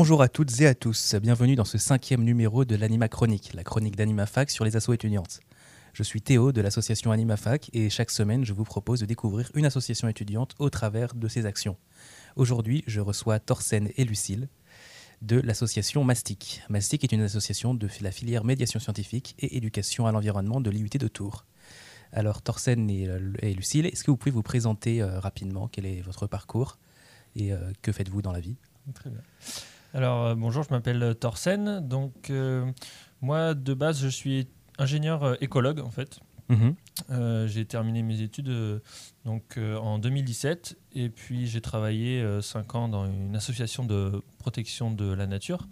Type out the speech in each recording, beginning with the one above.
Bonjour à toutes et à tous, bienvenue dans ce cinquième numéro de l'Anima Chronique, la chronique d'AnimaFac sur les assos étudiantes. Je suis Théo de l'association AnimaFac et chaque semaine je vous propose de découvrir une association étudiante au travers de ses actions. Aujourd'hui, je reçois Thorsen et Lucille de l'association Mastic. Mastic est une association de la filière médiation scientifique et éducation à l'environnement de l'IUT de Tours. Alors Thorsen et, euh, et Lucille, est-ce que vous pouvez vous présenter euh, rapidement? Quel est votre parcours? Et euh, que faites-vous dans la vie? Très bien. Alors, euh, bonjour, je m'appelle Thorsen. Donc, euh, moi, de base, je suis ingénieur euh, écologue, en fait. Mhm. Euh, j'ai terminé mes études euh, donc, euh, en 2017 et puis j'ai travaillé 5 ans dans une association de protection de la nature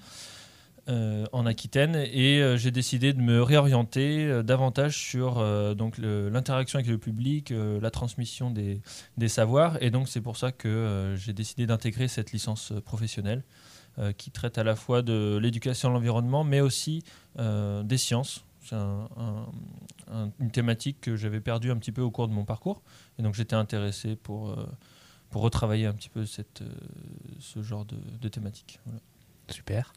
euh, en Aquitaine et euh, j'ai décidé de me réorienter euh, davantage sur euh, donc l'interaction avec le public, euh, la transmission des, des savoirs et donc c'est pour ça que euh, j'ai décidé d'intégrer cette licence euh, professionnelle euh, qui traite à la fois de l'éducation à l'environnement mais aussi euh, des sciences. C'est un- un- un- une thématique que j'avais perdue un petit peu au cours de mon parcours et donc j'étais intéressé pour, euh, pour retravailler un petit peu cette, euh, ce genre de, de thématique. Voilà. Super.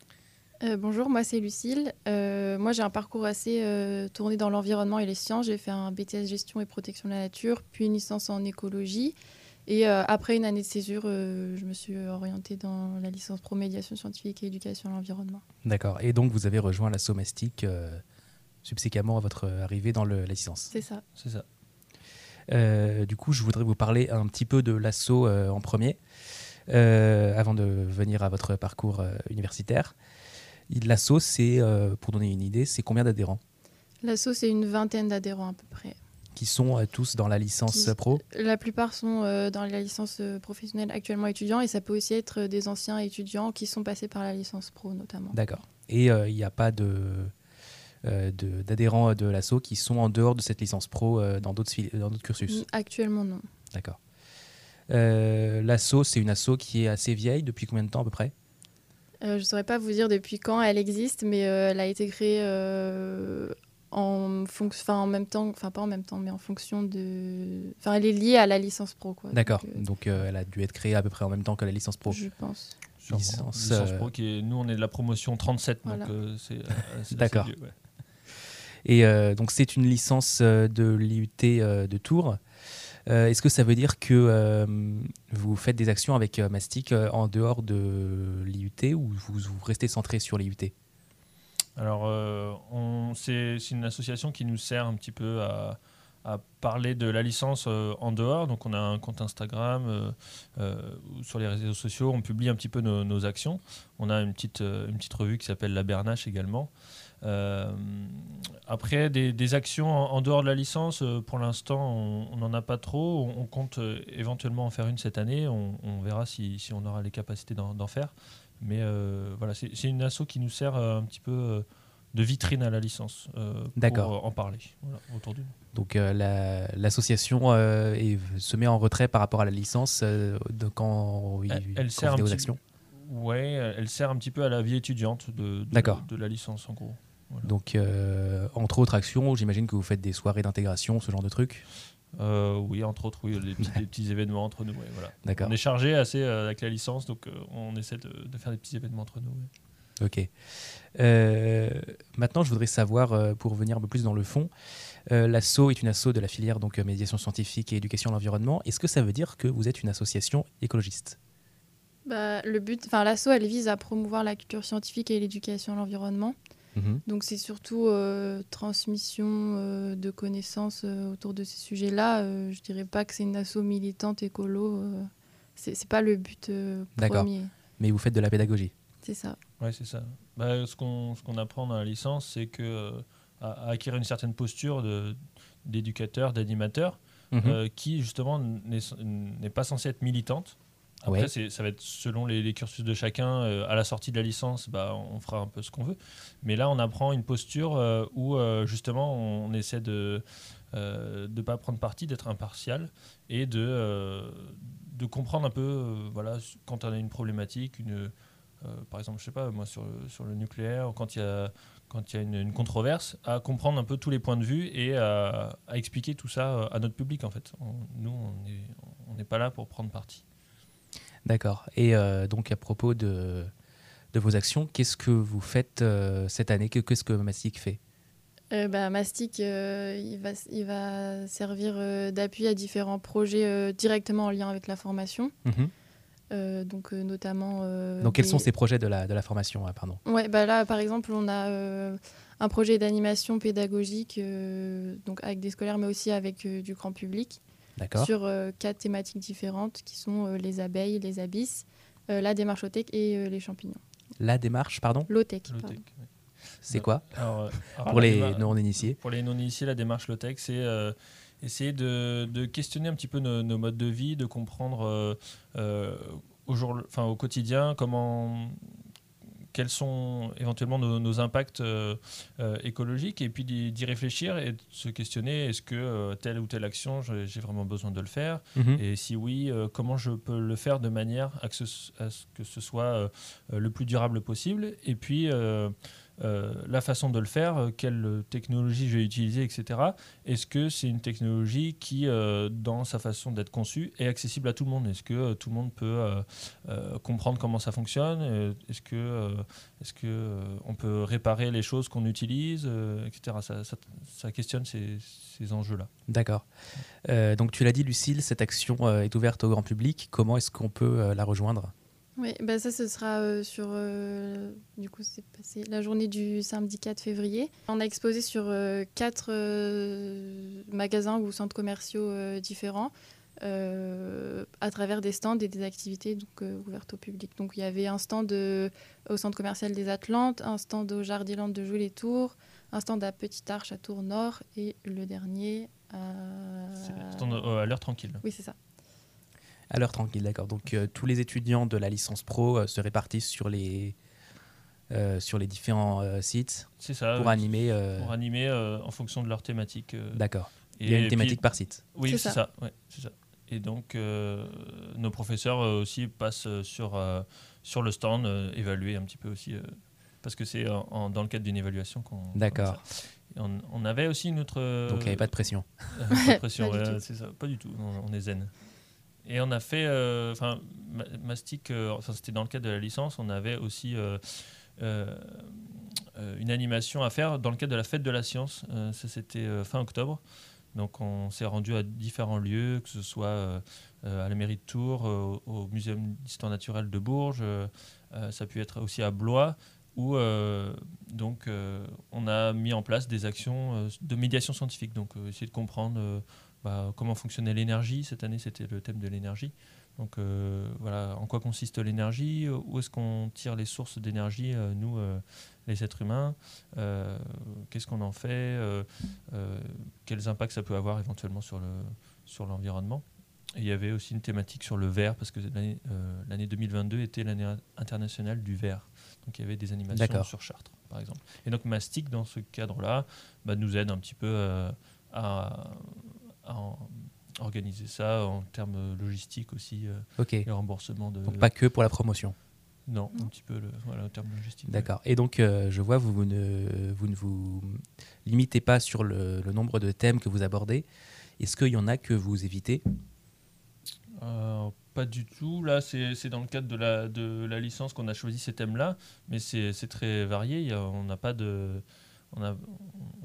Euh, bonjour, moi c'est Lucille. Euh, moi j'ai un parcours assez euh, tourné dans l'environnement et les sciences. J'ai fait un BTS gestion et protection de la nature, puis une licence en écologie. Et euh, après une année de césure, euh, je me suis orientée dans la licence pro médiation scientifique et éducation à l'environnement. D'accord. Et donc vous avez rejoint l'assaut Mastic euh, subséquemment à votre arrivée dans le- la licence. C'est ça. C'est ça. Euh, du coup, je voudrais vous parler un petit peu de l'assaut euh, en premier, euh, avant de venir à votre parcours universitaire. L'assaut, c'est, pour donner une idée, c'est combien d'adhérents? L'asso c'est une vingtaine d'adhérents à peu près. Qui sont euh, tous dans la licence Qui- pro La plupart sont euh, dans la licence euh, professionnelle actuellement étudiants et ça peut aussi être des anciens étudiants qui sont passés par la licence pro notamment. D'accord. Et il n'y a pas de, euh, de- d'adhérents de l'assaut qui sont en dehors de cette licence pro euh, dans, d'autres fili- dans d'autres cursus Actuellement non. D'accord. Euh, l'assaut, c'est une asso qui est assez vieille. Depuis combien de temps à peu près? Euh, je ne saurais pas vous dire depuis quand elle existe, mais elle a été créée en, enfin, en même temps, enfin pas en même temps, mais en fonction de... Enfin, elle est liée à la licence pro, quoi. D'accord. Donc, euh, Donc euh, elle a dû être créée à peu près en même temps que la licence pro. Je pense. Licence, Licence euh, pro qui est, nous on est de la promotion 37 Voilà. donc euh, c'est D'accord. ouais. Et euh, donc c'est une licence de l'IUT euh, de Tours. Euh, Est-ce que ça veut dire que euh, vous faites des actions avec euh, Mastic euh, en dehors de l'IUT ou vous, vous restez centré sur l'IUT Alors euh, c'est une association qui nous sert un petit peu à, parler de la licence euh, en dehors. Donc on a un compte Instagram euh, sur les réseaux sociaux, on publie un petit peu nos, actions. On a une petite, revue qui s'appelle La Bernache également. Après, des, actions en, dehors de la licence, pour l'instant, on n'en a pas trop. On, compte éventuellement en faire une cette année. On, verra si, on aura les capacités d'en faire. Mais euh, voilà, c'est une asso qui nous sert euh, un petit peu euh, de vitrine à la licence pour D'accord. en parler voilà, autour du Donc euh, la- l'association euh, se met en retrait par rapport à la licence euh, de quand, il- Elle- elle sert un aux petit- actions? Ouais, elle sert un petit peu à la vie étudiante de, de, de la licence en gros. Voilà. Donc entre autres actions, j'imagine que vous faites des soirées d'intégration, ce genre de trucs? Euh, oui, entre autres, oui, des petits, des petits événements entre nous. ouais, voilà. D'accord. On est chargé assez euh, avec la licence, donc euh, on essaie de, de faire des petits événements entre nous. ouais. Ok. Euh, maintenant, je voudrais savoir, euh, pour venir un peu plus dans le fond, euh, l'asso est une asso de la filière donc euh, médiation scientifique et éducation à l'environnement. Est-ce que ça veut dire que vous êtes une association écologiste? Bah, le but, enfin, l'asso, elle vise à promouvoir la culture scientifique et l'éducation à l'environnement. Mhm. Donc c'est surtout euh, transmission euh, de connaissances euh, autour de ces sujets-là. Euh, je dirais pas que c'est une asso militante écolo. euh, c'est pas le but euh, premier. Mais vous faites de la pédagogie. C'est ça. Ouais, c'est ça. Bah, ce qu'on ce qu'on apprend dans la licence, c'est que euh, à, à acquérir une certaine posture de- d'éducateur, d'animateur, Mhm. euh, qui justement n'est n'est pas censée être militante. Après, Ouais. c'est- ça va être selon les, cursus de chacun. euh, à la sortie de la licence, bah, on fera un peu ce qu'on veut. Mais là, on apprend une posture euh, où euh, justement on essaie de ne pas prendre parti, d'être impartial et de, de comprendre un peu, voilà, quand on a une problématique, une, par exemple, je sais pas, moi sur sur le nucléaire, quand il y a, quand y a une, controverse, à comprendre un peu tous les points de vue et à, expliquer tout ça à notre public en fait. On- nous, on n'est pas là pour prendre parti. D'accord. Et euh, donc, à propos de, de vos actions, qu'est-ce que vous faites euh, cette année? Que- Qu'est-ce que Mastic fait? Euh, bah, Mastic, euh, il, va, il va servir euh, d'appui à différents projets directement en lien avec la formation. Mhm. Donc, notamment. Donc, quels des- sont ces projets de la, de la formation ah, pardon? Ouais, bah là, par exemple, on a un projet d'animation pédagogique, donc avec des scolaires, mais aussi avec du grand public. Sur euh, quatre thématiques différentes qui sont euh, les abeilles, les abysses, euh, la démarche low-tech et euh, les champignons. La démarche, pardon? Low-tech. C'est quoi? Alors, alors, Pour les non-initiés. Pour les non-initiés, la démarche low-tech, c'est euh, essayer de, de questionner un petit peu nos, nos modes de vie, de comprendre euh, euh, au, jour, enfin, au quotidien comment, quels sont éventuellement nos, nos impacts euh, euh, écologiques et puis d'y réfléchir et de se questionner est-ce que euh, telle ou telle action, j'ai vraiment besoin de le faire? Mhm. et si oui, comment je peux le faire de manière à, que ce, à ce que ce soit le plus durable possible? Et puis, euh, la façon de le faire, euh, quelle technologie je vais utiliser, etc. Est-ce que c'est une technologie qui, euh, dans sa façon d'être conçue, est accessible à tout le monde? Est-ce que tout le monde peut comprendre comment ça fonctionne? Est-ce que, est-ce que on peut réparer les choses qu'on utilise, etc. Ça, questionne ces, ces enjeux-là. D'accord. Donc, tu l'as dit, Lucille, cette action est ouverte au grand public. Comment est-ce qu'on peut la rejoindre? Oui, bah ça, ce sera euh, sur. euh, du coup, c'est passé la journée du samedi 4 février. On a exposé sur euh, quatre magasins ou centres commerciaux différents. à travers des stands et des activités donc, ouvertes au public. Donc il y avait un stand au centre commercial des Atlantes, un stand au Jardiland de Jouy-les-Tours, un stand à Petite Arche à Tours Nord et le dernier à... C'est- stand, à l'heure tranquille. Oui, c'est ça. À l'heure tranquille, d'accord. Donc, euh, tous les étudiants de la licence pro euh, se répartissent sur les, euh, sur les différents euh, sites C'est ça. pour oui. animer. euh, Pour animer euh, en fonction de leur thématique. euh, D'accord. et Il y a une puis- thématique par site. Oui, C'est ça. ça. ouais, c'est ça. Et donc, euh, nos professeurs euh, aussi passent sur, euh, sur le stand, euh, évaluer un petit peu aussi, euh, parce que c'est dans le cadre d'une évaluation qu'on. D'accord. On, on avait aussi une autre. euh, Donc, il n'y avait pas de pression. pas de pression, ouais, c'est ça. Pas du tout. On, on est zen. Et on a fait, euh, enfin, Mastic, euh, enfin, c'était dans le cadre de la licence, on avait aussi euh, euh, une animation à faire dans le cadre de la fête de la science. Ça, c'était fin octobre. Donc, on s'est rendu à différents lieux, que ce soit à la mairie de Tours, au, au Muséum d'histoire naturelle de Bourges, ça a pu être aussi à Blois, où euh, donc, euh, on a mis en place des actions euh, de médiation scientifique. Donc, essayer de comprendre bah, comment fonctionnait l'énergie. Cette année, c'était le thème de l'énergie. Donc, voilà, en quoi consiste l'énergie? Où est-ce qu'on tire les sources d'énergie, nous, les êtres humains? Qu'est-ce qu'on en fait? Quels impacts ça peut avoir éventuellement sur le sur l'environnement? Et il y avait aussi une thématique sur le verre, parce que l'année l'année 2022 était l'année internationale du verre. Donc il y avait des animations sur Chartres, par exemple. Et donc Mastic, dans ce cadre-là, bah, nous aide un petit peu euh, à, à en- organiser ça en termes logistiques aussi, euh, Ok. et remboursement de... Donc, pas que pour la promotion. Non, un petit peu le, voilà, en termes logistiques. D'accord. Et donc, euh, je vois, vous, vous ne, vous ne vous limitez pas sur le, le nombre de thèmes que vous abordez. Est-ce qu'il y en a que vous évitez? Euh, pas du tout. Là, c'est dans le cadre de la, de la licence qu'on a choisi ces thèmes-là, mais c'est très varié. Il y a- on n'a pas de, on a,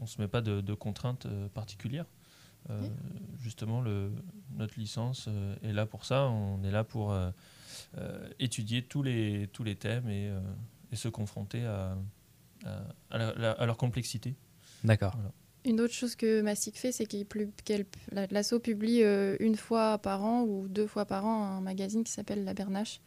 on se met pas de, de contraintes euh, particulières. Euh. Justement, le, notre licence euh, est là pour ça. On est là pour euh, étudier tous les, tous les thèmes et, euh, et se confronter à, à, à la- la- à leur complexité. D'accord. Une autre chose que Mastic fait, c'est qu'elle- la- l'asso publie euh, une fois par an ou deux fois par an un magazine qui s'appelle La Bernache,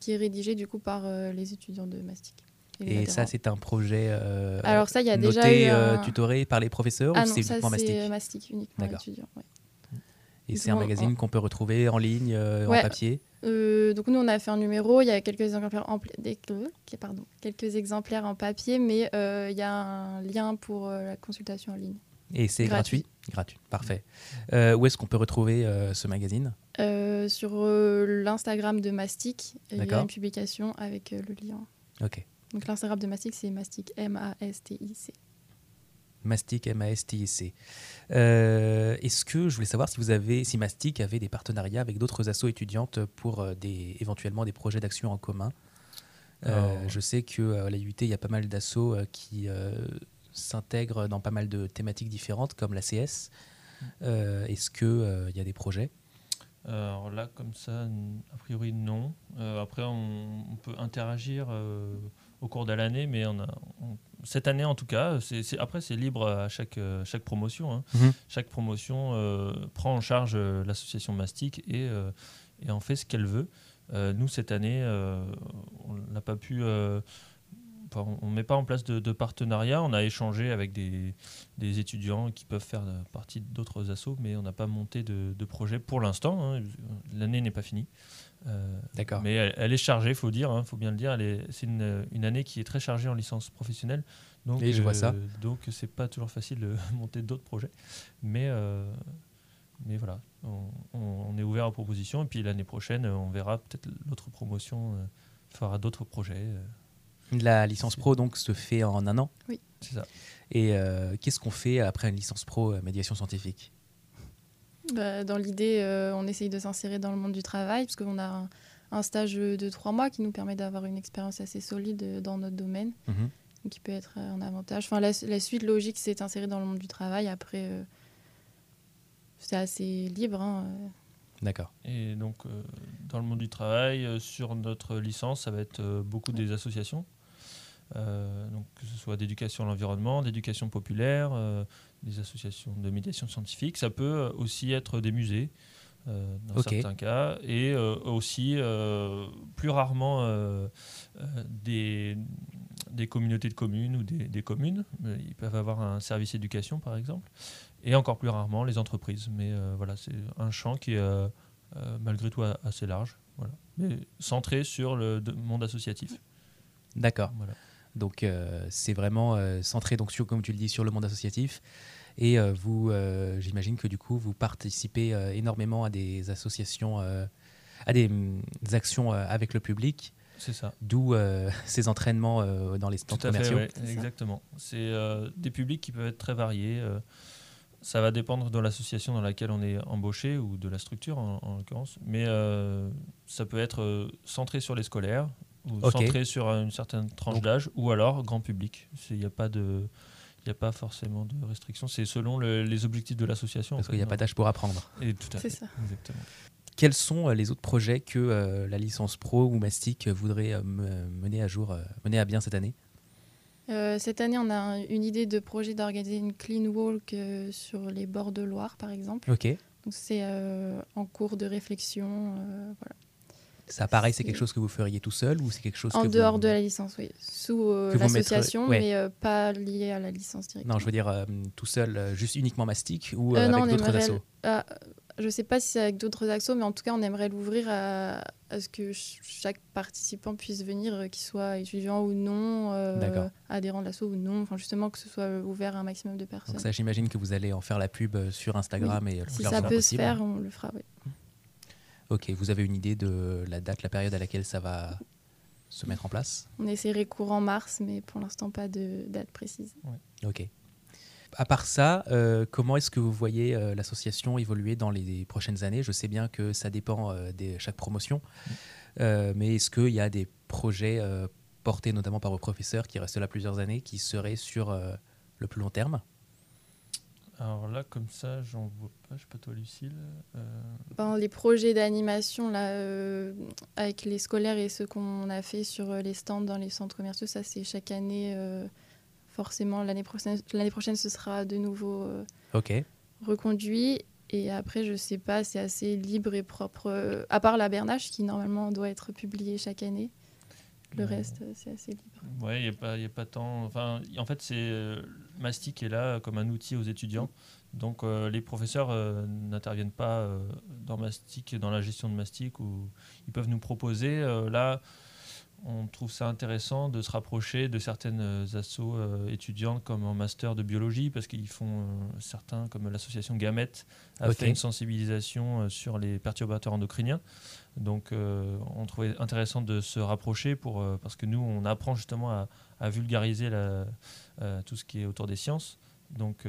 qui est rédigé du coup par euh, les étudiants de Mastic. Et ça, c'est un projet euh, Alors ça, il y a déjà noté, eu euh, un- tutoré par les professeurs Ah ou c'est uniquement Mastic c'est Mastic, uniquement étudiant. ouais. Et c'est un magazine en- qu'on peut retrouver en ligne, euh, en papier Euh, donc nous, on a fait un numéro, il y a quelques exemplaires en, pla- des- pardon, quelques exemplaires en papier, mais euh, il y a un lien pour euh, la consultation en ligne. Et c'est gratuit Gratuit. Parfait. Où est-ce qu'on peut retrouver ce magazine? Sur l'Instagram de Mastic, il y a une publication avec le lien. Ok, Donc l'Instagram de Mastic, c'est Mastic, M-A-S-T-I-C. Mastic, M-A-S-T-I-C. Euh, Est-ce que je voulais savoir si vous avez, si Mastic avait des partenariats avec d'autres assos étudiantes pour euh, des, éventuellement des projets d'action en commun? Euh, Alors- Je sais qu'à la UT, il y a pas mal d'assos qui s'intègrent dans pas mal de thématiques différentes, comme la CS. Euh, Est-ce qu'il y a des projets? Alors là, comme ça, a priori, non. Euh, après, on, on peut interagir euh, au cours de l'année, mais on a, on- cette année, en tout cas, après, c'est libre à chaque, euh, chaque promotion. hein. Mhm. Chaque promotion euh, prend en charge euh, l'association Mastic et, euh, et en fait ce qu'elle veut. Nous, cette année, on n'a pas pu. Euh, on ne met pas en place de, de partenariat. On a échangé avec des, des étudiants qui peuvent faire euh, partie d'autres assos, mais on n'a pas monté de, de projet pour l'instant. hein. L'année n'est pas finie. Euh, D'accord. mais elle, elle est chargée, il faut dire, il faut bien le dire. C'est une, une année qui est très chargée en licence professionnelle. Donc, Oui, je vois ça. Donc, c'est pas toujours facile de monter d'autres projets. Mais, euh, mais voilà, on, on- on est ouvert aux propositions. Et puis l'année prochaine, on verra peut-être l'autre promotion euh, fera d'autres projets. La licence pro donc se fait en un an. c'est ça. Et euh, qu'est-ce qu'on fait après une licence pro euh, médiation scientifique? Bah, dans l'idée, euh, on essaye de s'insérer dans le monde du travail, parce qu'on a un, un stage de trois mois qui nous permet d'avoir une expérience assez solide dans notre domaine, Mhm. qui peut être un avantage. Enfin, la, la suite logique, c'est d'insérer dans le monde du travail. Après, euh, c'est assez libre. hein. D'accord. Et donc, euh, dans le monde du travail, euh, sur notre licence, ça va être euh, beaucoup des associations. Euh, donc, que ce soit d'éducation à l'environnement, d'éducation populaire, euh, des associations de médiation scientifique. Ça peut aussi être des musées, euh, dans certains cas, et aussi, plus rarement, des, des communautés de communes ou des, des communes. Ils peuvent avoir un service éducation, par exemple. Et encore plus rarement, les entreprises. Mais euh, voilà, c'est un champ qui est euh, euh, malgré tout assez large. Voilà. Mais centré sur le de- monde associatif. D'accord. Voilà. Donc euh, c'est vraiment centré donc sur comme tu le dis sur le monde associatif et vous j'imagine que du coup vous participez énormément à des associations à des, des actions avec le public C'est ça. d'où euh, ces entraînements euh, dans les stands fait, commerciaux. ouais, exactement. C'est euh, des publics qui peuvent être très variés. Euh, ça va dépendre de l'association dans laquelle on est embauché ou de la structure en, en l'occurrence. Mais euh, ça peut être euh, centré sur les scolaires ou centré sur une certaine tranche d'âge ou alors grand public. Il n'y a pas de. Il n'y a pas forcément de restrictions. C'est selon le- les objectifs de l'association. Parce qu'il n'y a pas d'âge pour apprendre. Et tout à C'est fait. ça. Exactement. Quels sont euh, les autres projets que euh, la licence pro ou Mastic voudrait euh, me- mener à jour, euh, mener à bien cette année? Euh, cette année, on a un- une idée de projet d'organiser une clean walk euh, sur les bords de Loire, par exemple. Ok. Donc c'est euh, en cours de réflexion. voilà. Ça pareil, c'est quelque chose que vous feriez tout seul ou c'est quelque chose En que dehors vous... de la licence, oui. Sous l'association, ouais. mais pas lié à la licence directement. Non, je veux dire tout seul, juste uniquement Mastic ou non, on avec d'autres assos? Je ne sais pas si c'est avec d'autres axos, mais en tout cas, on aimerait l'ouvrir à, à ce que ch- chaque participant puisse venir, euh, qu'il soit étudiant ou non, euh, adhérent de l'asso ou non. Enfin, justement, que ce soit ouvert à un maximum de personnes. Donc ça, j'imagine que vous allez en faire la pub euh, sur Instagram et le si ça peut possible. se faire, on le fera. oui. Ok, vous avez une idée de la date, la période à laquelle ça va se mettre en place? On essaierait courant mars, mais pour l'instant, pas de date précise. Ok. À part ça, euh, comment est-ce que vous voyez euh, l'association évoluer dans les prochaines années? Je sais bien que ça dépend euh, de chaque promotion, Euh, mais est-ce qu'il y a des projets euh, portés notamment par vos professeurs qui restent là plusieurs années, qui seraient sur euh, le plus long terme? Alors là, comme ça, j'en vois pas. Je sais pas toi, Lucille. Euh, Ben, les projets d'animation là, euh, avec les scolaires et ceux qu'on a fait sur les stands dans les centres commerciaux, ça c'est chaque année. euh, forcément, l'année prochaine, l'année prochaine, ce sera de nouveau euh, reconduit. Et après, je sais pas, c'est assez libre et propre. euh, à part la Bernache qui normalement doit être publiée chaque année. Le reste, euh, c'est assez libre. Ouais, il n'y a, pas- y a pas tant. Enfin, en fait, c'est euh, Mastic est là comme un outil aux étudiants. Donc, euh, les professeurs euh, n'interviennent pas euh, dans Mastic, dans la gestion de Mastic, ou ils peuvent nous proposer. euh, là, on trouve ça intéressant de se rapprocher de certaines euh, assos euh, étudiantes comme en master de biologie, parce qu'ils font euh, certains, comme l'association Gamette, a fait une sensibilisation sur les perturbateurs endocriniens. Donc, on trouvait intéressant de se rapprocher pour, parce que nous, on apprend justement à, à vulgariser la- tout ce qui est autour des sciences. Donc,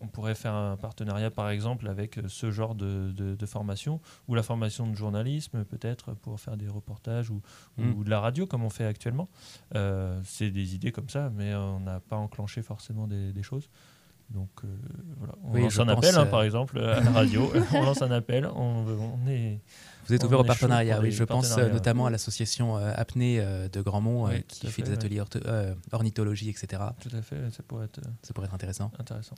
on pourrait faire un partenariat, par exemple, avec ce genre de, de- de formation, ou la formation de journalisme, peut-être, pour faire des reportages, ou, Mm. ou de la radio, comme on fait actuellement. Euh, c'est des idées comme ça, mais on n'a pas enclenché forcément des, des choses. Donc, euh, voilà. On Oui, lance un appel, hein, euh, par exemple, à la radio. on lance un appel, on, on est... Vous êtes ouvert au partenariat, oui. Je pense euh, notamment à l'association euh, Apnée euh, de Grandmont euh, Oui, qui fait des ateliers euh, ornithologie, etc. Tout à fait, ça pourrait être Ça pourrait être intéressant. intéressant.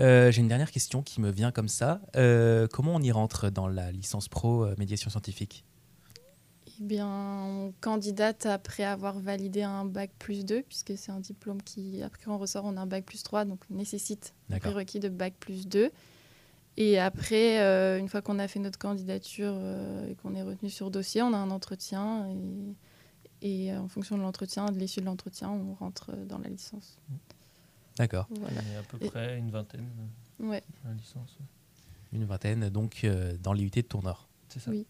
Euh, J'ai une dernière question qui me vient comme ça. Euh, comment on y rentre dans la licence pro euh, médiation scientifique? Eh bien, on candidate après avoir validé un bac plus 2, puisque c'est un diplôme qui, après on ressort, on a un bac plus 3, donc nécessite un prérequis de bac plus 2. Et après, euh, une fois qu'on a fait notre candidature euh, et qu'on est retenu sur dossier, on a un entretien. Et, et, euh, en fonction de l'entretien, de l'issue de l'entretien, on rentre dans la licence. D'accord. Voilà. On est à peu Et- près une vingtaine Ouais. la licence. Une vingtaine, donc euh, dans l'IUT de Tournord. C'est ça. Oui.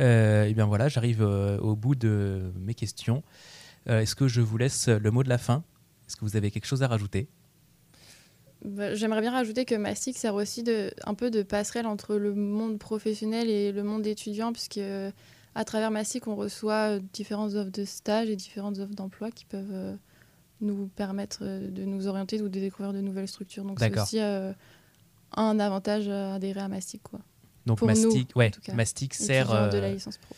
Euh, et bien voilà, j'arrive euh, au bout de mes questions. Euh, Est-ce que je vous laisse le mot de la fin? Est-ce que vous avez quelque chose à rajouter? Bah, J'aimerais bien rajouter que Mastic sert aussi de, un peu de passerelle entre le monde professionnel et le monde étudiant, puisque à travers Mastic, on reçoit différentes offres de stage et différentes offres d'emploi qui peuvent nous permettre de nous orienter ou de découvrir de nouvelles structures. Donc c'est aussi euh, un avantage à adhérer à Mastic. Quoi. Donc Pour Mastic, en ouais, tout cas. Mastic sert, de euh, la licence pro.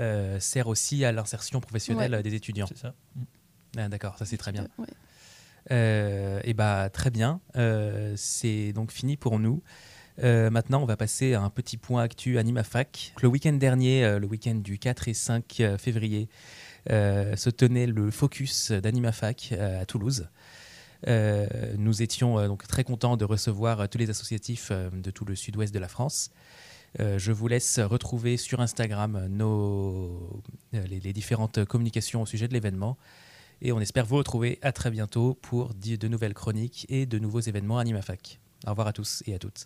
euh, sert aussi à l'insertion professionnelle Ouais. euh, des étudiants. C'est ça. Ah, D'accord, ça c'est très bien. Ouais. Euh, et bah très bien. Euh, c'est donc fini pour nous. Euh, maintenant, on va passer à un petit point actu AnimaFac. Le week-end dernier, euh, le week-end du 4 et 5 février, euh, se tenait le focus d'AnimaFac euh, à Toulouse. Euh, nous étions euh, donc très contents de recevoir euh, tous les associatifs euh, de tout le sud-ouest de la France. Euh, je vous laisse retrouver sur Instagram nos, euh, les, les différentes communications au sujet de l'événement. Et on espère vous retrouver à très bientôt pour de nouvelles chroniques et de nouveaux événements AnimaFac. Au revoir à tous et à toutes.